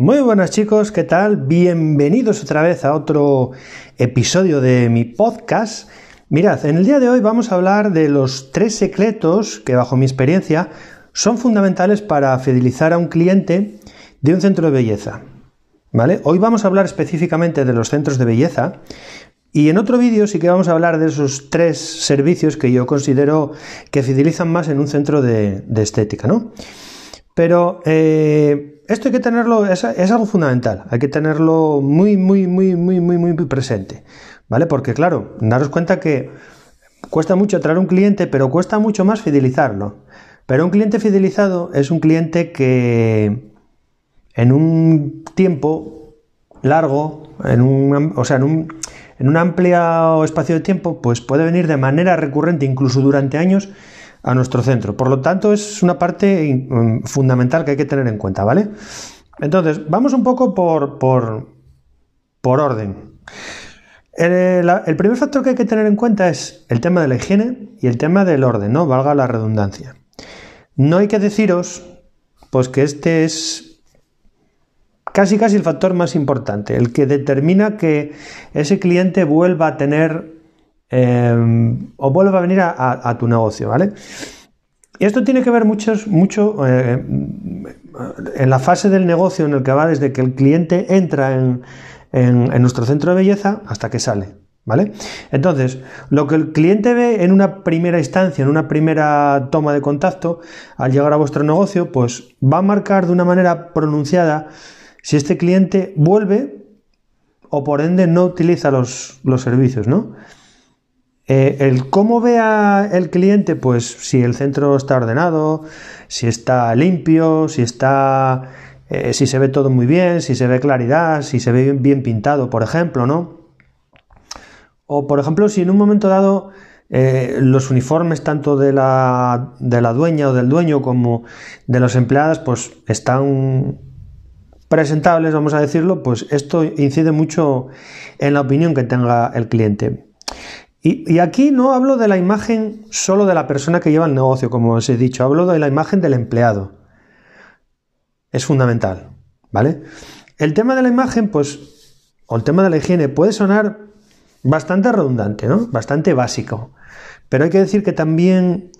Muy buenas chicos, ¿qué tal? Bienvenidos otra vez a otro episodio de mi podcast. Mirad, en el día de hoy vamos a hablar de los tres secretos que bajo mi experiencia son fundamentales para fidelizar a un cliente de un centro de belleza. ¿Vale? Hoy vamos a hablar específicamente de los centros de belleza y en otro vídeo sí que vamos a hablar de esos tres servicios que yo considero que fidelizan más en un centro de, estética, ¿no? Pero eh, esto hay que tenerlo, es, algo fundamental, hay que tenerlo muy, muy, muy, muy, muy, muy presente, ¿vale? Porque claro, daros cuenta que cuesta mucho traer un cliente, pero cuesta mucho más fidelizarlo. Pero un cliente fidelizado es un cliente que en un tiempo largo, en un, o sea, en un, en un amplio espacio de tiempo, pues puede venir de manera recurrente, incluso durante años, a nuestro centro. Por lo tanto, es una parte mm, fundamental que hay que tener en cuenta, ¿vale? Entonces, vamos un poco por, por, por orden. El, el, primer factor que hay que tener en cuenta es el tema de la higiene y el tema del orden, ¿no? Valga la redundancia. No hay que deciros, pues que este es casi casi el factor más importante, el que determina que ese cliente vuelva a tener Em, o vuelva a venir a, tu negocio, ¿vale? Y esto tiene que ver mucho, mucho eh, en la fase del negocio en el que va desde que el cliente entra en, nuestro centro de belleza hasta que sale, ¿vale? Entonces, lo que el cliente ve en una primera instancia, en una primera toma de contacto, al llegar a vuestro negocio, pues va a marcar de una manera pronunciada si este cliente vuelve o por ende no utiliza los, los servicios, ¿no? Eh, el cómo vea el cliente, pues si el centro está ordenado, si está limpio, si está. Eh, si se ve todo muy bien, si se ve claridad, si se ve bien, pintado, por ejemplo, ¿no? O por ejemplo, si en un momento dado eh, los uniformes tanto de la, de la dueña o del dueño como de las empleadas, pues están presentables, vamos a decirlo, pues esto incide mucho en la opinión que tenga el cliente. Y, aquí no hablo de la imagen solo de la persona que lleva el negocio, como os he dicho, hablo de la imagen del empleado. Es fundamental, ¿vale? El tema de la imagen, pues, o el tema de la higiene puede sonar bastante redundante, ¿no? Bastante básico. Pero hay que decir que también,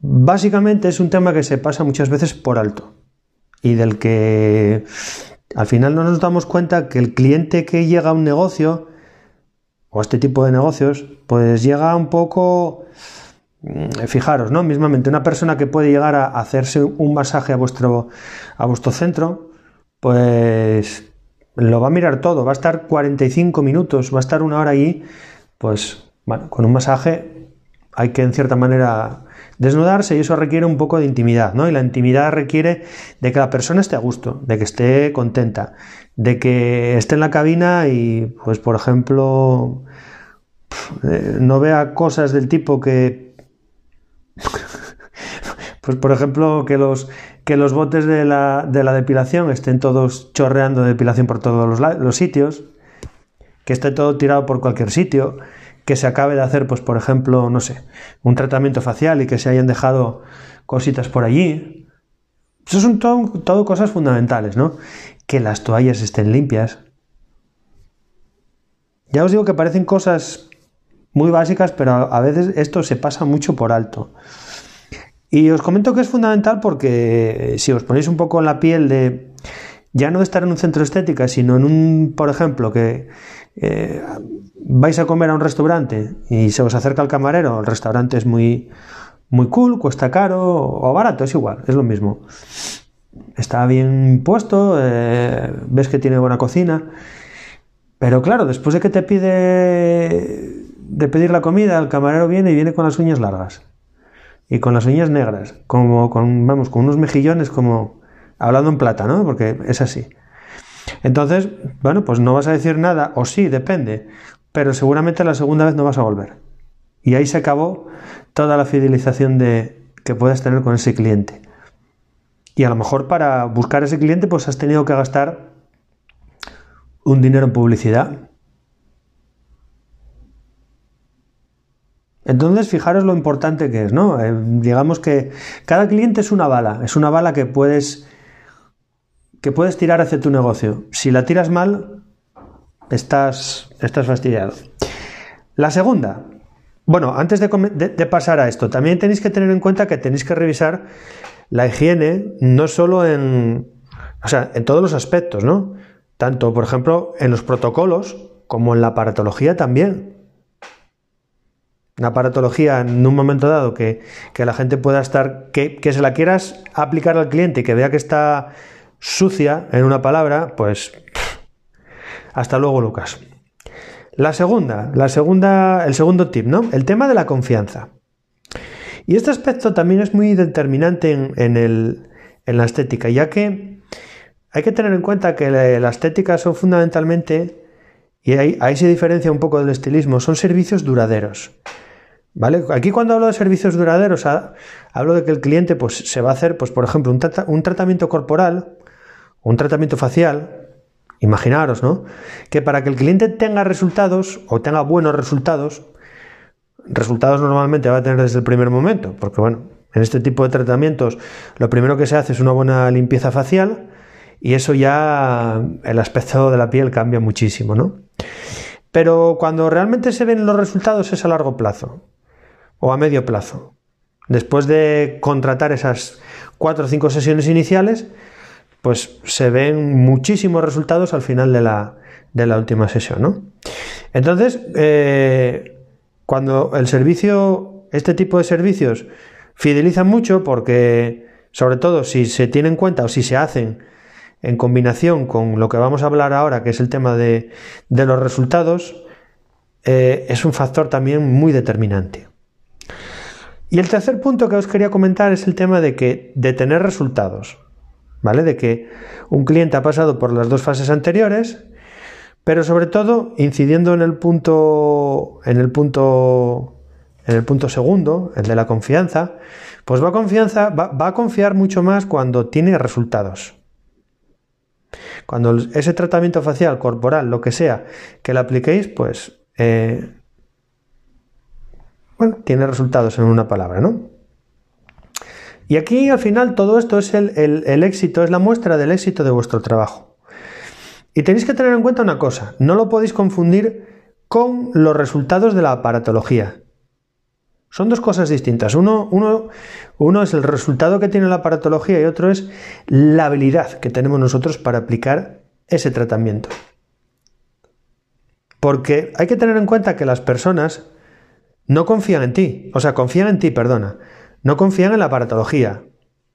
básicamente, es un tema que se pasa muchas veces por alto. Y del que al final no nos damos cuenta que el cliente que llega a un negocio o este tipo de negocios, pues llega un poco, mm, fijaros, ¿no? Mismamente, una persona que puede llegar a hacerse un masaje a vuestro, a vuestro centro, pues lo va a mirar todo, va a estar 45 minutos, va a estar una hora allí, pues bueno, con un masaje hay que en cierta manera desnudarse y eso requiere un poco de intimidad, ¿no? Y la intimidad requiere de que la persona esté a gusto, de que esté contenta, de que esté en la cabina y, pues, por ejemplo, eh, no vea cosas del tipo que... pues, por ejemplo, que los, que los botes de la, de la depilación estén todos chorreando de depilación por todos los, los sitios, que esté todo tirado por cualquier sitio, que se acabe de hacer, pues por ejemplo, no sé, un tratamiento facial y que se hayan dejado cositas por allí. Eso son todo, cosas fundamentales, ¿no? Que las toallas estén limpias. Ya os digo que parecen cosas muy básicas, pero a veces esto se pasa mucho por alto. Y os comento que es fundamental porque si os ponéis un poco en la piel de ya no estar en un centro estética, sino en un, por ejemplo, que eh, vais a comer a un restaurante y se os acerca el camarero, el restaurante es muy, muy cool, cuesta caro o barato, es igual, es lo mismo. Está bien puesto, eh, ves que tiene buena cocina, pero claro, después de que te pide de pedir la comida, el camarero viene y viene con las uñas largas y con las uñas negras, como con, vamos, con unos mejillones como hablando en plata, ¿no? Porque es así. Entonces, bueno, pues no vas a decir nada, o sí, depende, pero seguramente la segunda vez no vas a volver. Y ahí se acabó toda la fidelización de, que puedes tener con ese cliente. Y a lo mejor para buscar ese cliente, pues has tenido que gastar un dinero en publicidad. Entonces, fijaros lo importante que es, ¿no? Eh, digamos que cada cliente es una bala, es una bala que puedes que puedes tirar hacia tu negocio. Si la tiras mal, estás, estás fastidiado. La segunda, bueno, antes de, pasar a esto, también tenéis que tener en cuenta que tenéis que revisar la higiene no solo en, o sea, en todos los aspectos, ¿no? Tanto, por ejemplo, en los protocolos como en la aparatología también. Una aparatología en un momento dado que, la gente pueda estar, que, que, se la quieras aplicar al cliente y que vea que está sucia en una palabra, pues hasta luego Lucas. La segunda, la segunda, el segundo tip, ¿no? El tema de la confianza. Y este aspecto también es muy determinante en, la estética, ya que hay que tener en cuenta que la, estética son fundamentalmente, y ahí, se diferencia un poco del estilismo, son servicios duraderos. ¿Vale? Aquí cuando hablo de servicios duraderos, hablo de que el cliente pues, se va a hacer, pues, por ejemplo, un tratamiento corporal, un tratamiento facial, Imaginaros, ¿no? Que para que el cliente tenga resultados o tenga buenos resultados, resultados normalmente va a tener desde el primer momento, porque bueno, en este tipo de tratamientos lo primero que se hace es una buena limpieza facial y eso ya el aspecto de la piel cambia muchísimo, ¿no? Pero cuando realmente se ven los resultados es a largo plazo o a medio plazo. Después de contratar esas cuatro o cinco sesiones iniciales, pues se ven muchísimos resultados al final de la, de la última sesión, ¿no? Entonces, eh, cuando el servicio, este tipo de servicios fidelizan mucho porque, sobre todo, si se tiene en cuenta o si se hacen en combinación con lo que vamos a hablar ahora, que es el tema de, de los resultados, eh, es un factor también muy determinante. Y el tercer punto que os quería comentar es el tema de que de tener resultados. ¿Vale? De que un cliente ha pasado por las dos fases anteriores, pero sobre todo incidiendo en el punto en el punto en el punto segundo, el de la confianza, pues va a, confianza, va, a confiar mucho más cuando tiene resultados. Cuando ese tratamiento facial, corporal, lo que sea, que le apliquéis, pues, eh, bueno, tiene resultados en una palabra, ¿no? Y aquí al final todo esto es el, éxito, es la muestra del éxito de vuestro trabajo. Y tenéis que tener en cuenta una cosa, no lo podéis confundir con los resultados de la aparatología. Son dos cosas distintas. Uno, uno, es el resultado que tiene la aparatología y otro es la habilidad que tenemos nosotros para aplicar ese tratamiento. Porque hay que tener en cuenta que las personas no confían en ti, o sea, confían en ti, perdona, no confían en la aparatología.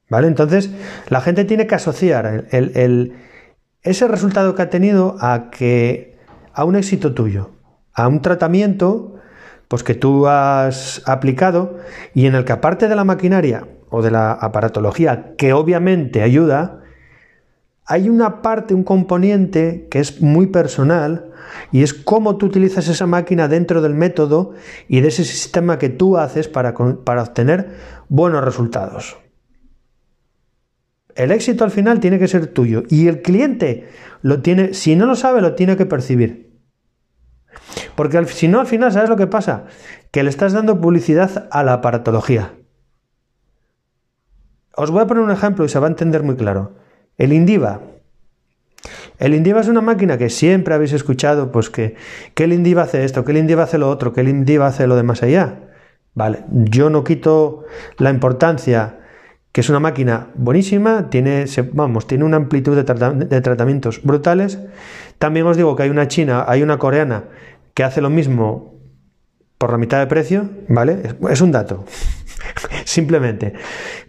¿Vale? Entonces, la gente tiene que asociar ese resultado que ha tenido a, que, a un éxito tuyo, a un tratamiento pues, que tú has aplicado y en el que aparte de la maquinaria o de la aparatología, que obviamente ayuda, hay una parte, un componente que es muy personal y es cómo tú utilizas esa máquina dentro del método y de ese sistema que tú haces para, para obtener buenos resultados. El éxito al final tiene que ser tuyo y el cliente lo tiene, si no lo sabe, lo tiene que percibir. Porque si no, al final, ¿sabes lo que pasa? Que le estás dando publicidad a la aparatología. Os voy a poner un ejemplo y se va a entender muy claro. El Indiva. El Indiva es una máquina que siempre habéis escuchado, pues que, que el Indiva hace esto, que el Indiva hace lo otro, que el Indiva hace lo de más allá. Vale, yo no quito la importancia que es una máquina buenísima, tiene, vamos, tiene una amplitud de, de, tratamientos brutales. También os digo que hay una china, hay una coreana que hace lo mismo por la mitad de precio, ¿vale? Es, un dato, simplemente.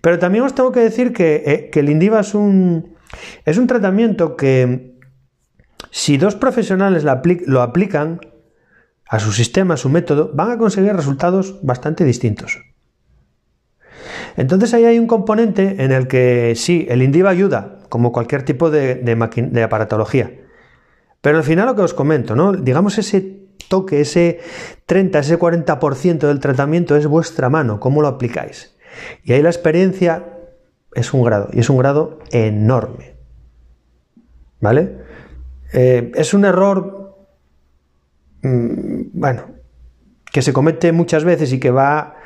Pero también os tengo que decir que, eh, que el Indiva es un, es un tratamiento que si dos profesionales lo aplican a su sistema, a su método, van a conseguir resultados bastante distintos. Entonces ahí hay un componente en el que sí, el Indiva ayuda, como cualquier tipo de, aparatología. Pero al final lo que os comento, ¿no? Digamos ese toque, ese 30, ese 40% del tratamiento es vuestra mano, cómo lo aplicáis. Y ahí la experiencia es un grado, y es un grado enorme. ¿Vale? Eh, es un error, mm, bueno, que se comete muchas veces y que va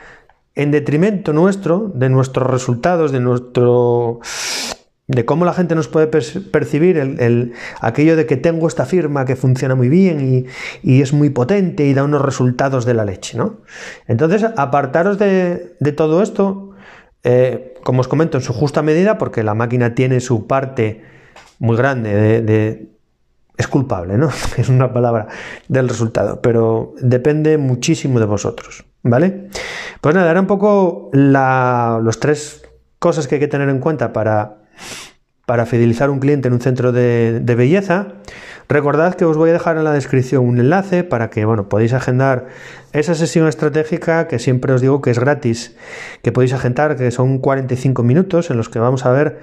en detrimento nuestro, de nuestros resultados, de nuestro de cómo la gente nos puede percibir el, aquello de que tengo esta firma que funciona muy bien y, es muy potente y da unos resultados de la leche, ¿no? Entonces, apartaros de, todo esto, eh, como os comento, en su justa medida, porque la máquina tiene su parte muy grande de, es culpable, ¿no? Es una palabra del resultado, pero depende muchísimo de vosotros, ¿vale? Pues nada, era un poco los tres cosas que hay que tener en cuenta para para fidelizar un cliente en un centro de, belleza. Recordad que os voy a dejar en la descripción un enlace para que bueno, podáis agendar esa sesión estratégica que siempre os digo que es gratis, que podéis agendar, que son 45 minutos en los que vamos a ver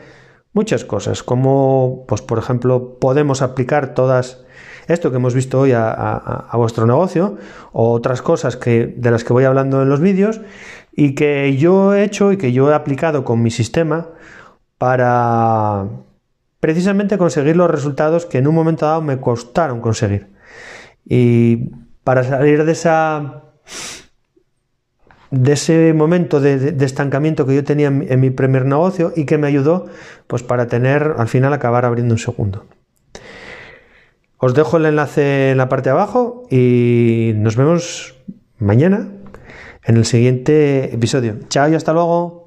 muchas cosas, como pues por ejemplo podemos aplicar todas esto que hemos visto hoy a, a, vuestro negocio o otras cosas que, de las que voy hablando en los vídeos y que yo he hecho y que yo he aplicado con mi sistema para precisamente conseguir los resultados que en un momento dado me costaron conseguir. Y para salir de esa de ese momento de, estancamiento que yo tenía en, mi primer negocio y que me ayudó pues para tener al final acabar abriendo un segundo. Os dejo el enlace en la parte de abajo y nos vemos mañana en el siguiente episodio. Chao y hasta luego.